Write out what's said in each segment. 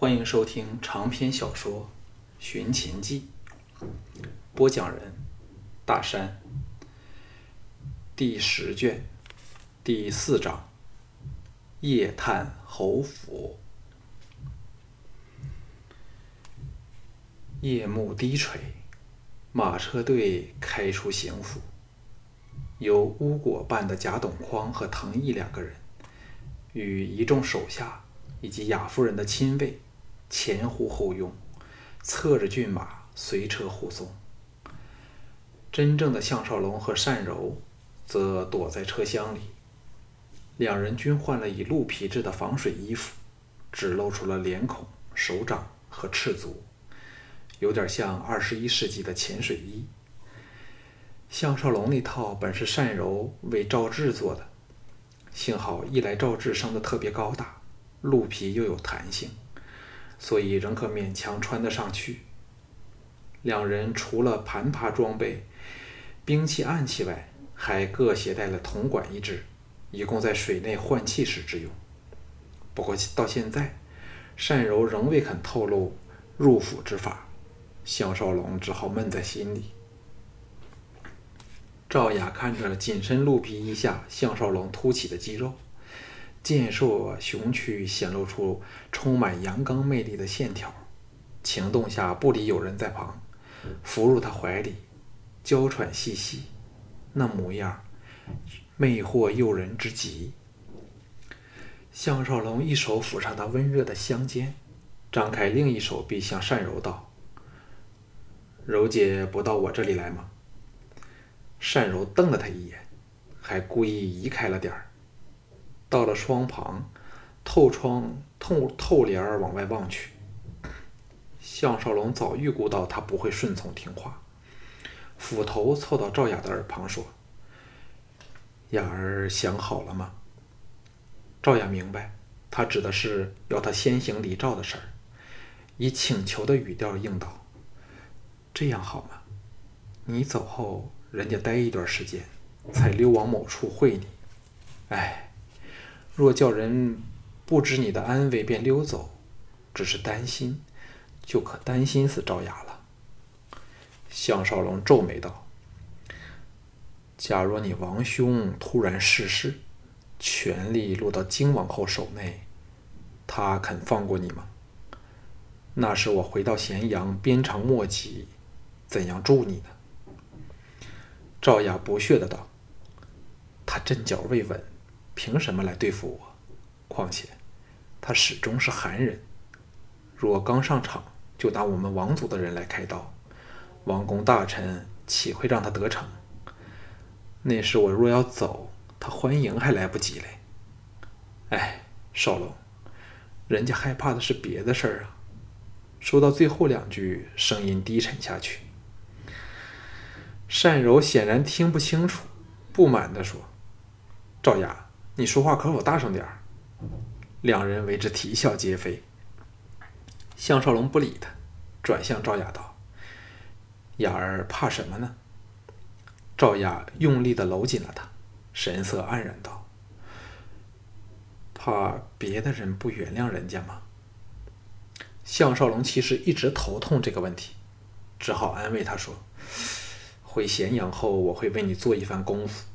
欢迎收听长篇小说《寻秦记》，播讲人：大山。第十卷第四章：夜探侯府。夜幕低垂，马车队开出行府，由巫果扮的贾董匡和藤毅两个人，与一众手下以及雅夫人的亲卫。前呼后拥，策着骏马随车护送。真正的项少龙和单柔则躲在车厢里。两人均换了以鹿皮制的防水衣服，只露出了脸孔、手掌和赤足，有点像二十一世纪的潜水衣。项少龙那套本是单柔为赵志做的，幸好一来赵志生的特别高大，鹿皮又有弹性。所以仍可勉强穿得上去。两人除了盘爬装备、兵器暗器外，还各携带了铜管一支，以供在水内换气时之用。不过到现在，单柔仍未肯透露入府之法，项少龙只好闷在心里。赵雅看着紧身鹿皮衣下项少龙凸起的肌肉。健硕雄躯显露出充满阳刚魅力的线条，情动下不理有人在旁，伏入他怀里，娇喘细细，那模样魅惑诱人之极。项少龙一手抚上他温热的香肩，张开另一手臂向善柔道：“柔姐不到我这里来吗？”善柔瞪了他一眼，还故意移开了点儿。到了窗旁，透窗透透帘儿往外望去。项少龙早预估到他不会顺从听话，斧头凑到赵雅的耳旁说：“雅儿想好了吗？”赵雅明白，他指的是要他先行离赵的事儿，以请求的语调应道：“这样好吗？你走后，人家待一段时间，才溜往某处会你。哎。”若叫人不知你的安危便溜走，只是担心，就可担心死赵雅了。项少龙皱眉道：“假若你王兄突然逝世，权力落到金王后手内，他肯放过你吗？那时我回到咸阳，鞭长莫及，怎样助你呢？”赵雅不屑的道：“他阵脚未稳。”凭什么来对付我？况且，他始终是韩人。若刚上场就拿我们王族的人来开刀，王公大臣岂会让他得逞？那时我若要走，他欢迎还来不及嘞。哎，少龙，人家害怕的是别的事儿啊。说到最后两句，声音低沉下去。单柔显然听不清楚，不满地说：“赵雅。”你说话可否大声点儿？两人为之啼笑皆非。项少龙不理他，转向赵雅道：“雅儿怕什么呢？”赵雅用力的搂紧了他，神色黯然道：“怕别的人不原谅人家吗？”项少龙其实一直头痛这个问题，只好安慰他说：“回咸阳后，我会为你做一番功夫。”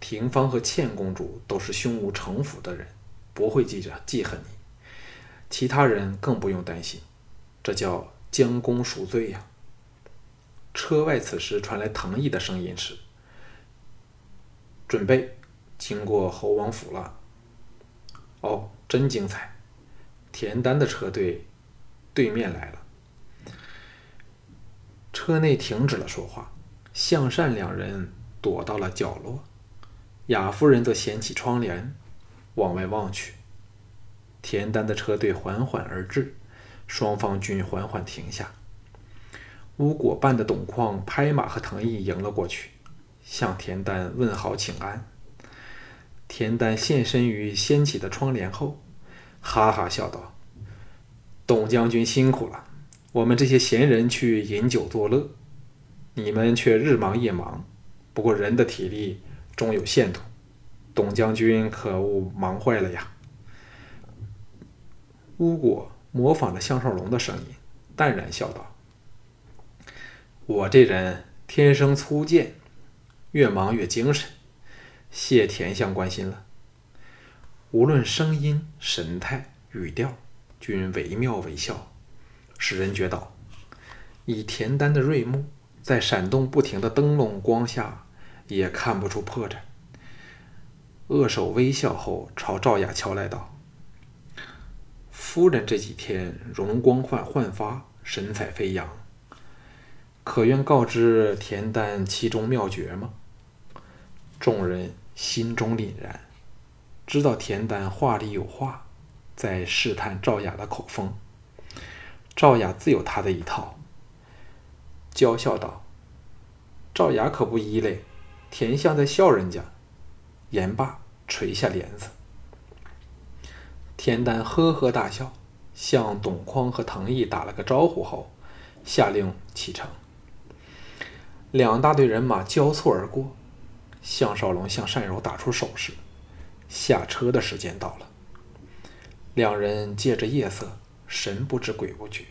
廷芳和倩公主都是胸无城府的人，不会记着记恨你。其他人更不用担心，这叫将功赎罪呀。车外此时传来唐毅的声音时，准备经过侯王府了。哦，真精彩！田丹的车队对面来了。车内停止了说话，向善两人躲到了角落。雅夫人则掀起窗帘，往外望去。田丹的车队缓缓而至，双方均缓缓停下。乌果扮的董矿拍马和藤毅迎了过去，向田丹问好请安。田丹现身于掀起的窗帘后，哈哈笑道：“董将军辛苦了，我们这些闲人去饮酒作乐，你们却日忙夜忙。不过人的体力……”终有限度，董将军可勿忙坏了呀！巫果模仿着项少龙的声音，淡然笑道：“我这人天生粗贱，越忙越精神。谢田相关心了。无论声音、神态、语调，均惟妙惟肖，使人觉到以田丹的锐目，在闪动不停的灯笼光下，也看不出破绽。”握手微笑后，朝赵雅乔来道。夫人这几天容光焕焕发，神采飞扬。可愿告知田丹其中妙诀吗？众人心中凛然，知道田丹话里有话，在试探赵雅的口风。赵雅自有他的一套，娇笑道：“赵雅可不依嘞，田相在笑人家。”言罢，垂下帘子。田丹呵呵大笑，向董匡和唐毅打了个招呼后，下令启程。两大队人马交错而过，项少龙向单柔打出手势，下车的时间到了。两人借着夜色，神不知鬼不觉，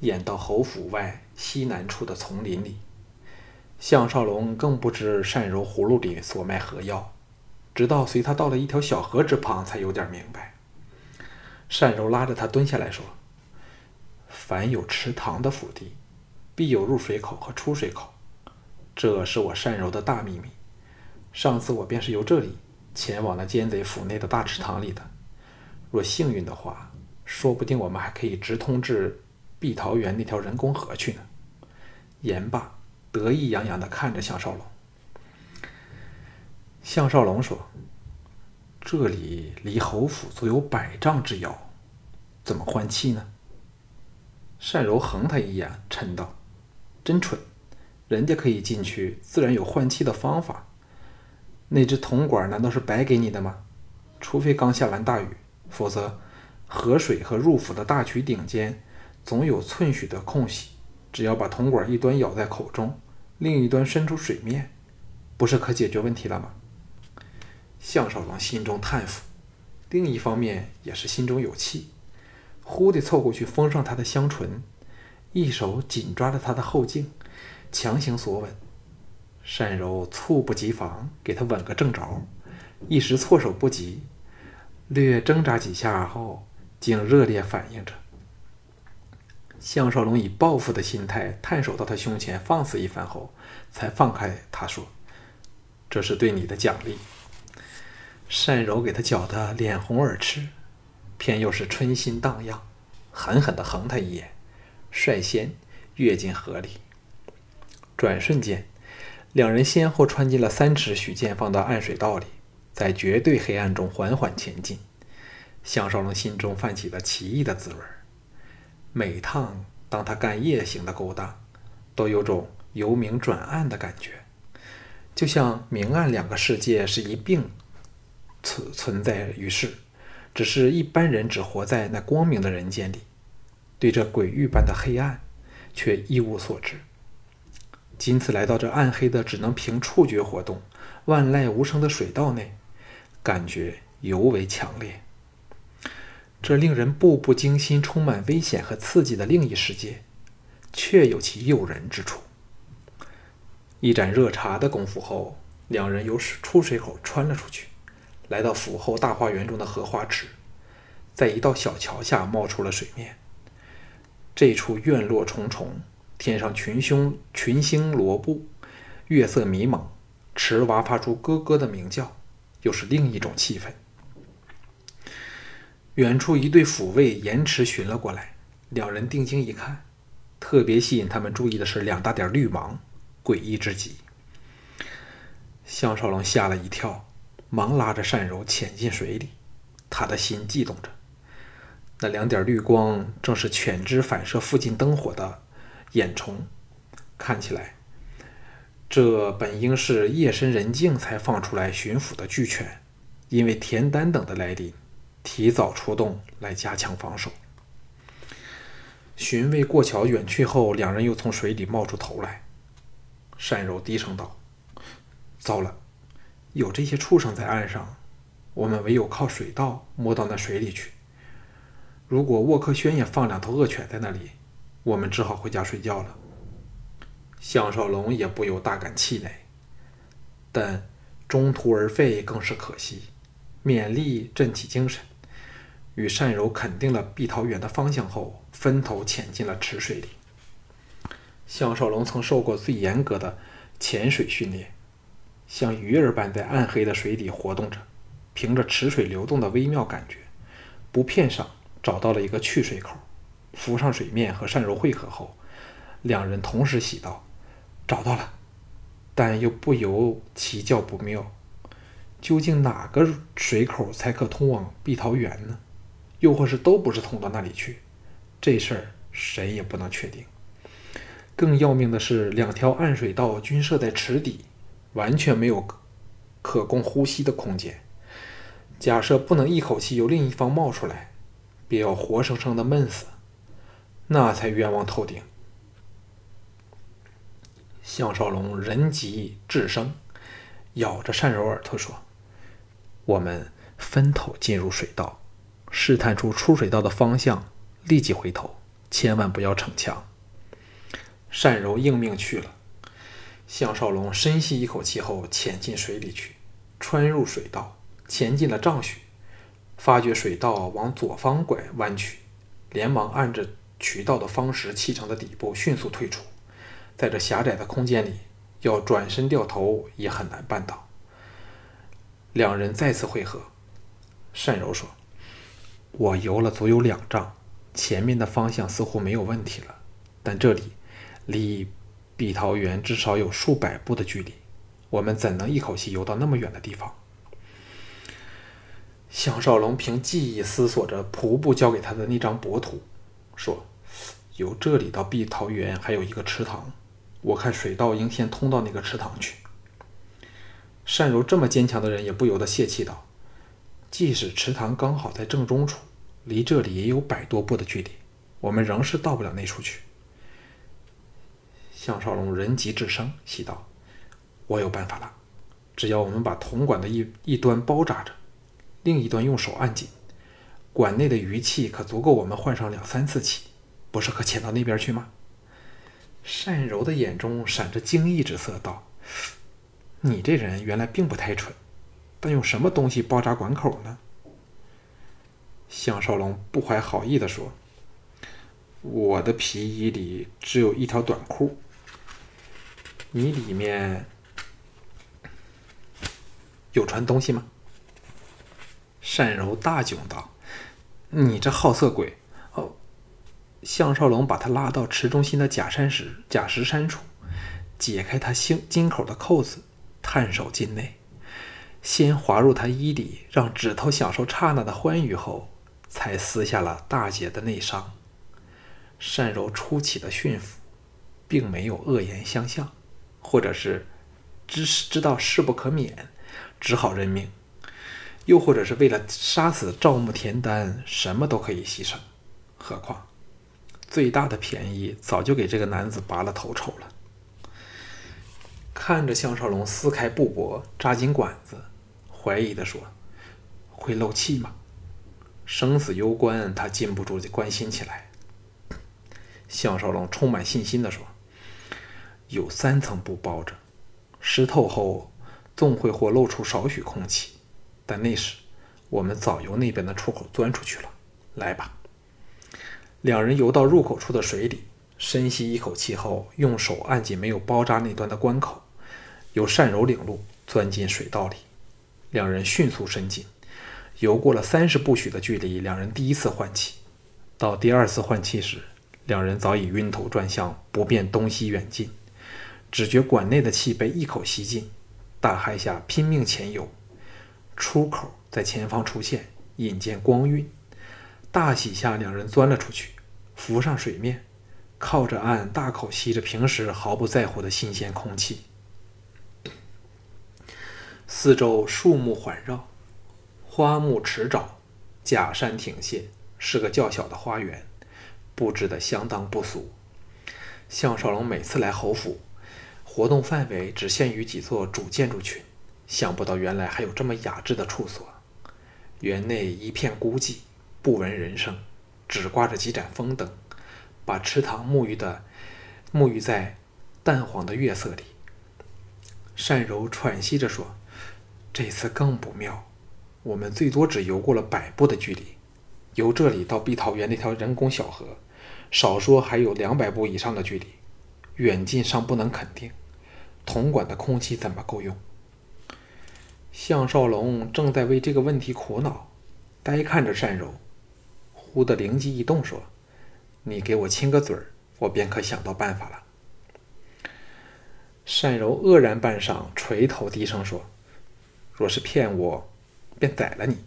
演到侯府外西南处的丛林里。项少龙更不知单柔葫芦里所卖何药，直到随他到了一条小河之旁，才有点明白。单柔拉着他蹲下来说：“凡有池塘的府邸，必有入水口和出水口，这是我单柔的大秘密。上次我便是由这里前往了奸贼府内的大池塘里的。若幸运的话，说不定我们还可以直通至碧桃园那条人工河去呢。”言罢，得意洋洋地看着项少龙。项少龙说。这里离侯府足有百丈之遥，怎么换气呢？单柔横他一眼，嗔道：“真蠢！人家可以进去，自然有换气的方法。那只铜管难道是白给你的吗？除非刚下完大雨，否则河水和入府的大渠顶间总有寸许的空隙。只要把铜管一端咬在口中，另一端伸出水面，不是可解决问题了吗？”项少龙心中叹服，另一方面也是心中有气，忽地凑过去封上他的香唇，一手紧抓着他的后颈，强行索吻。单柔猝不及防，给他吻个正着，一时措手不及，略挣扎几下后，竟热烈反应着。项少龙以报复的心态探手到他胸前放肆一番后，才放开他说：“这是对你的奖励。”单柔给他搅得脸红耳赤，偏又是春心荡漾，狠狠地横他一眼，率先跃进河里。转瞬间，两人先后穿进了三尺许见方的暗水道里，在绝对黑暗中缓缓前进。项少龙心中泛起了奇异的滋味每趟当他干夜行的勾当，都有种由明转暗的感觉，就像明暗两个世界是一并。存存在于世，只是一般人只活在那光明的人间里，对这鬼域般的黑暗却一无所知。今次来到这暗黑的、只能凭触觉活动、万籁无声的水道内，感觉尤为强烈。这令人步步惊心、充满危险和刺激的另一世界，确有其诱人之处。一盏热茶的功夫后，两人由出水口穿了出去。来到府后大花园中的荷花池，在一道小桥下冒出了水面。这处院落重重，天上群星群星罗布，月色迷蒙，池蛙发出咯咯的鸣叫，又是另一种气氛。远处一队府卫延迟寻了过来，两人定睛一看，特别吸引他们注意的是两大点绿芒，诡异之极。项少龙吓了一跳。忙拉着单柔潜进水里，他的心悸动着。那两点绿光正是犬只反射附近灯火的眼虫，看起来，这本应是夜深人静才放出来巡抚的巨犬，因为田丹等的来临，提早出动来加强防守。巡卫过桥远去后，两人又从水里冒出头来。单柔低声道：“糟了。”有这些畜生在岸上，我们唯有靠水道摸到那水里去。如果沃克轩也放两头恶犬在那里，我们只好回家睡觉了。项少龙也不由大感气馁，但中途而废更是可惜，勉力振起精神，与单柔肯定了碧桃园的方向后，分头潜进了池水里。项少龙曾受过最严格的潜水训练，像鱼儿般在暗黑的水底活动着，凭着池水流动的微妙感觉，不片上找到了一个去水口，浮上水面和单柔汇合后，两人同时喜道。找到了，但又不由其叫不妙。究竟哪个水口才可通往碧桃园呢？又或是都不是通到那里去？这事儿谁也不能确定。更要命的是，两条暗水道均设在池底，完全没有可供呼吸的空间。假设不能一口气由另一方冒出来，便要活生生的闷死，那才冤枉透顶。项少龙人急智生，咬着单柔耳朵说：“我们分头进入水道，试探出出水道的方向，立即回头，千万不要逞强。”单柔应命去了。项少龙深吸一口气后，潜进水里去，穿入水道，前进了丈许，发觉水道往左方拐弯曲，连忙按着渠道的方石砌成的底部，迅速退出。在这狭窄的空间里，要转身掉头也很难办到。两人再次汇合，单柔说：“我游了足有两丈，前面的方向似乎没有问题了。但这里离碧桃园至少有数百步的距离，我们怎能一口气游到那么远的地方？”项少龙凭记忆思索着仆部交给他的那张薄图，说：“由这里到碧桃园还有一个池塘。”我看水道应先通到那个池塘去。善柔这么坚强的人，也不由得泄气道：“即使池塘刚好在正中处，离这里也有百多步的距离，我们仍是到不了那处去。”项少龙人急智生，喜道：“我有办法了，只要我们把铜管的一一端包扎着，另一端用手按紧，管内的余气可足够我们换上两三次气，不是可潜到那边去吗？”单柔的眼中闪着惊异之色，道：“你这人原来并不太蠢，但用什么东西包扎管口呢？”项少龙不怀好意地说：“我的皮衣里只有一条短裤，你里面有穿东西吗？”单柔大窘道：“你这好色鬼！”哦项少龙把他拉到池中心的假山石、假石山处，解开他心金口的扣子，探手进内，先滑入他衣里，让指头享受刹那的欢愉后，才撕下了大姐的内伤。善柔初起的驯服，并没有恶言相向，或者是知知道势不可免，只好认命；又或者是为了杀死赵木田丹，什么都可以牺牲。何况。最大的便宜早就给这个男子拔了头筹了。看着项少龙撕开布帛，扎紧管子，怀疑地说：“会漏气吗？”生死攸关，他禁不住关心起来。项少龙充满信心地说：“有三层布包着，湿透后纵会或露出少许空气，但那时我们早由那边的出口钻出去了。来吧。”两人游到入口处的水里，深吸一口气后，用手按紧没有包扎那端的关口，由单柔领路，钻进水道里。两人迅速伸进，游过了三十步许的距离，两人第一次换气。到第二次换气时，两人早已晕头转向，不辨东西远近，只觉管内的气被一口吸尽。大海下拼命前游，出口在前方出现，引见光晕。大喜下，两人钻了出去，浮上水面，靠着岸，大口吸着平时毫不在乎的新鲜空气。四周树木环绕，花木池沼，假山亭榭，是个较小的花园，布置的相当不俗。项少龙每次来侯府，活动范围只限于几座主建筑群，想不到原来还有这么雅致的处所。园内一片孤寂。不闻人声，只挂着几盏风灯，把池塘沐浴的沐浴在淡黄的月色里。单柔喘息着说：“这次更不妙，我们最多只游过了百步的距离，由这里到碧桃园那条人工小河，少说还有两百步以上的距离，远近尚不能肯定。铜管的空气怎么够用？”项少龙正在为这个问题苦恼，呆看着单柔，忽的灵机一动，说：“你给我亲个嘴儿，我便可想到办法了。”单柔愕然半晌，垂头低声说：“若是骗我，便宰了你。”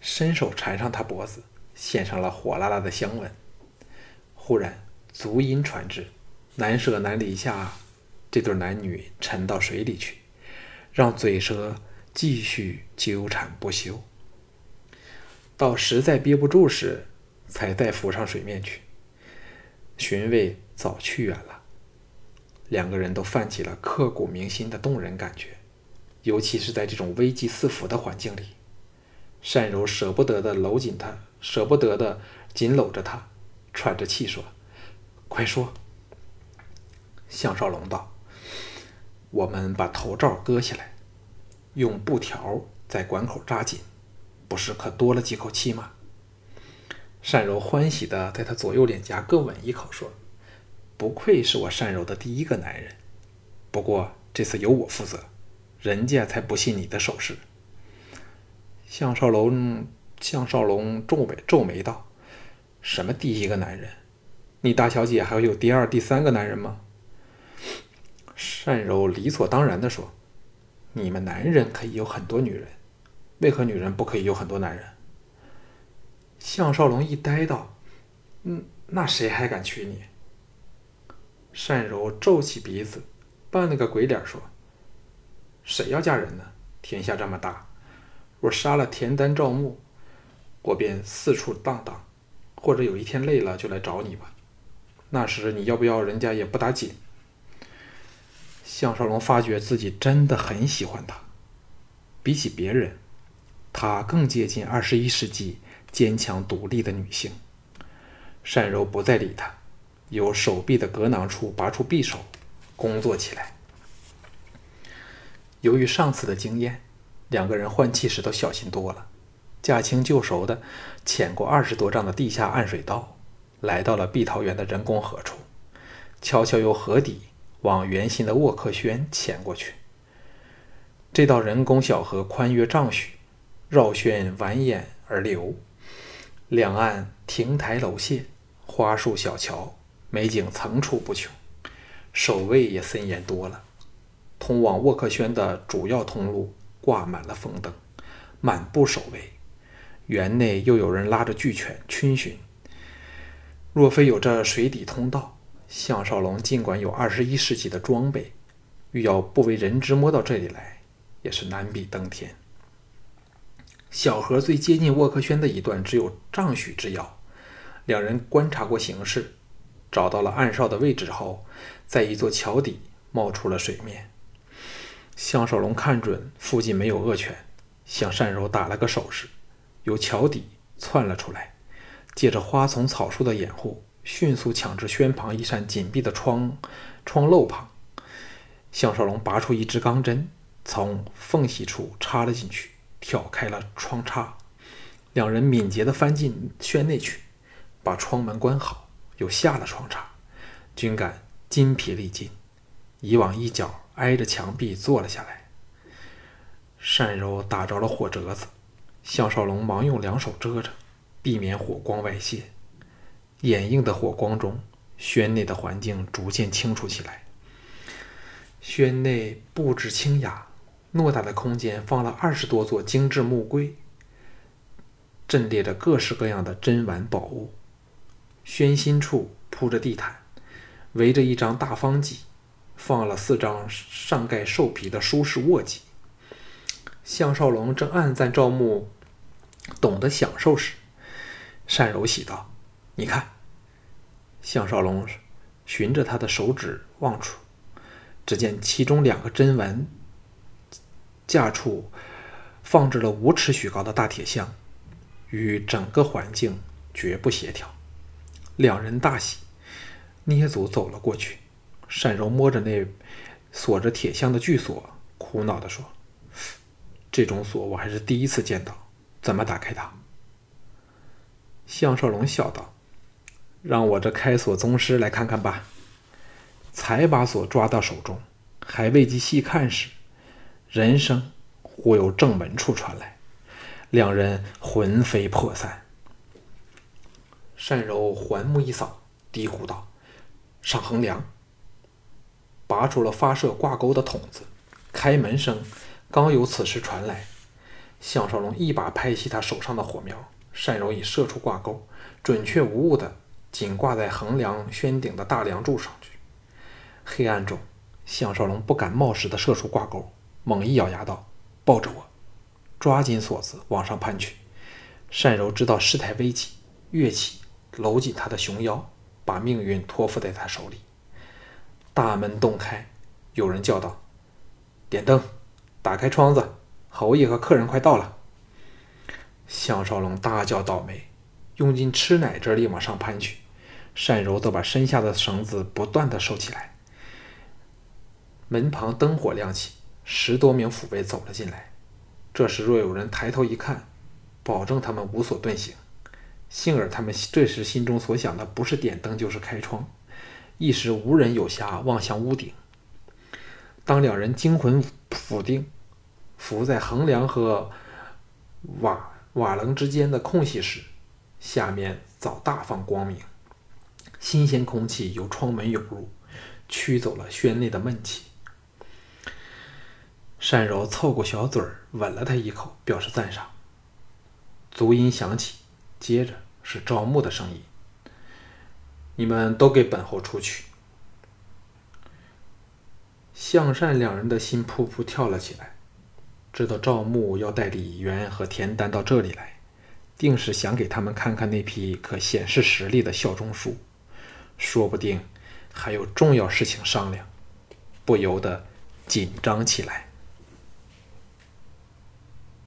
伸手缠上他脖子，献上了火辣辣的香吻。忽然足音传至，难舍难离下，这对男女沉到水里去，让嘴舌继续纠缠不休。到实在憋不住时，才再浮上水面去。寻味早去远了。两个人都泛起了刻骨铭心的动人感觉，尤其是在这种危机四伏的环境里，单柔舍不得的搂紧他，舍不得的紧搂着他，喘着气说：“快说。”项少龙道：“我们把头罩割下来，用布条在管口扎紧，不是可多了几口气吗？”单柔欢喜的在他左右脸颊各吻一口，说。不愧是我单柔的第一个男人，不过这次由我负责，人家才不信你的手势。项少龙，项少龙皱眉皱眉道：“什么第一个男人？你大小姐还会有第二、第三个男人吗？”单柔理所当然的说：“你们男人可以有很多女人，为何女人不可以有很多男人？”项少龙一呆道：“嗯，那谁还敢娶你？”单柔皱起鼻子，扮了个鬼脸说：“谁要嫁人呢？天下这么大，若杀了田丹、赵牧，我便四处荡荡，或者有一天累了就来找你吧。那时你要不要人家也不打紧。”项少龙发觉自己真的很喜欢她，比起别人，她更接近二十一世纪坚强独立的女性。单柔不再理他。由手臂的格囊处拔出匕首，工作起来。由于上次的经验，两个人换气时都小心多了，驾轻就熟的潜过二十多丈的地下暗水道，来到了碧桃园的人工河处，悄悄由河底往圆形的沃克轩潜过去。这道人工小河宽约丈许，绕轩蜿蜒而流，两岸亭台楼榭，花树小桥。美景层出不穷，守卫也森严多了。通往沃克轩的主要通路挂满了风灯，满布守卫。园内又有人拉着巨犬逡巡。若非有这水底通道，项少龙尽管有二十一世纪的装备，欲要不为人知摸到这里来，也是难比登天。小河最接近沃克轩的一段只有丈许之遥，两人观察过形势。找到了暗哨的位置后，在一座桥底冒出了水面。项少龙看准附近没有恶犬，向单柔打了个手势，由桥底窜了出来，借着花丛草树的掩护，迅速抢至轩旁一扇紧闭的窗窗漏旁。项少龙拔出一支钢针，从缝隙处插了进去，挑开了窗插。两人敏捷地翻进轩内去，把窗门关好。又下了窗插，均感筋疲力尽，以往一角挨着墙壁坐了下来。单柔打着了火折子，项少龙忙用两手遮着，避免火光外泄。掩映的火光中，轩内的环境逐渐清楚起来。轩内布置清雅，偌大的空间放了二十多座精致木柜，阵列着各式各样的珍玩宝物。轩心处铺着地毯，围着一张大方几，放了四张上盖兽皮的舒适卧几。项少龙正暗赞赵牧懂得享受时，单柔喜道：“你看。”项少龙循着他的手指望出，只见其中两个针纹架处放置了五尺许高的大铁箱，与整个环境。绝不协调。两人大喜，捏足走了过去。单柔摸着那锁着铁箱的巨锁，苦恼地说：“这种锁我还是第一次见到，怎么打开它？”向少龙笑道：“让我这开锁宗师来看看吧。”才把锁抓到手中，还未及细看时，人声忽由正门处传来，两人魂飞魄散。单柔环目一扫，低呼道：“上横梁！”拔出了发射挂钩的筒子，开门声刚由此时传来，项少龙一把拍熄他手上的火苗，单柔已射出挂钩，准确无误的紧挂在横梁轩顶的大梁柱上去。黑暗中，项少龙不敢冒失的射出挂钩，猛一咬牙道：“抱着我！”抓紧锁子往上攀去。单柔知道事态危急，跃起，搂紧他的熊腰，把命运托付在他手里。大门洞开，有人叫道：“点灯，打开窗子，侯爷和客人快到了。”项少龙大叫倒霉，用尽吃奶之力往上攀去，单柔则把身下的绳子不断的收起来。门旁灯火亮起，十多名府卫走了进来。这时若有人抬头一看，保证他们无所遁形。幸而他们这时心中所想的不是点灯，就是开窗。一时无人有暇望向屋顶。当两人惊魂甫定，伏在横梁和瓦瓦棱之间的空隙时，下面早大放光明，新鲜空气由窗门涌入，驱走了轩内的闷气。单柔凑过小嘴儿吻了他一口，表示赞赏。足音响起，接着是赵牧的声音。你们都给本侯出去！向善两人的心扑扑跳了起来，知道赵牧要带李渊和田丹到这里来，定是想给他们看看那批可显示实力的效忠书，说不定还有重要事情商量，不由得紧张起来。